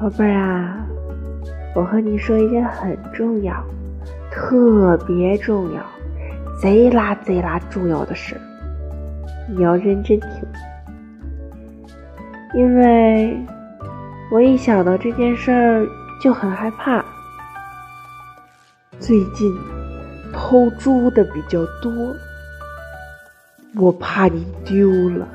宝贝儿啊，我和你说一件很重要、特别重要、贼拉贼拉重要的事，你要认真听，因为我一想到这件事儿就很害怕。最近偷猪的比较多，我怕你丢了。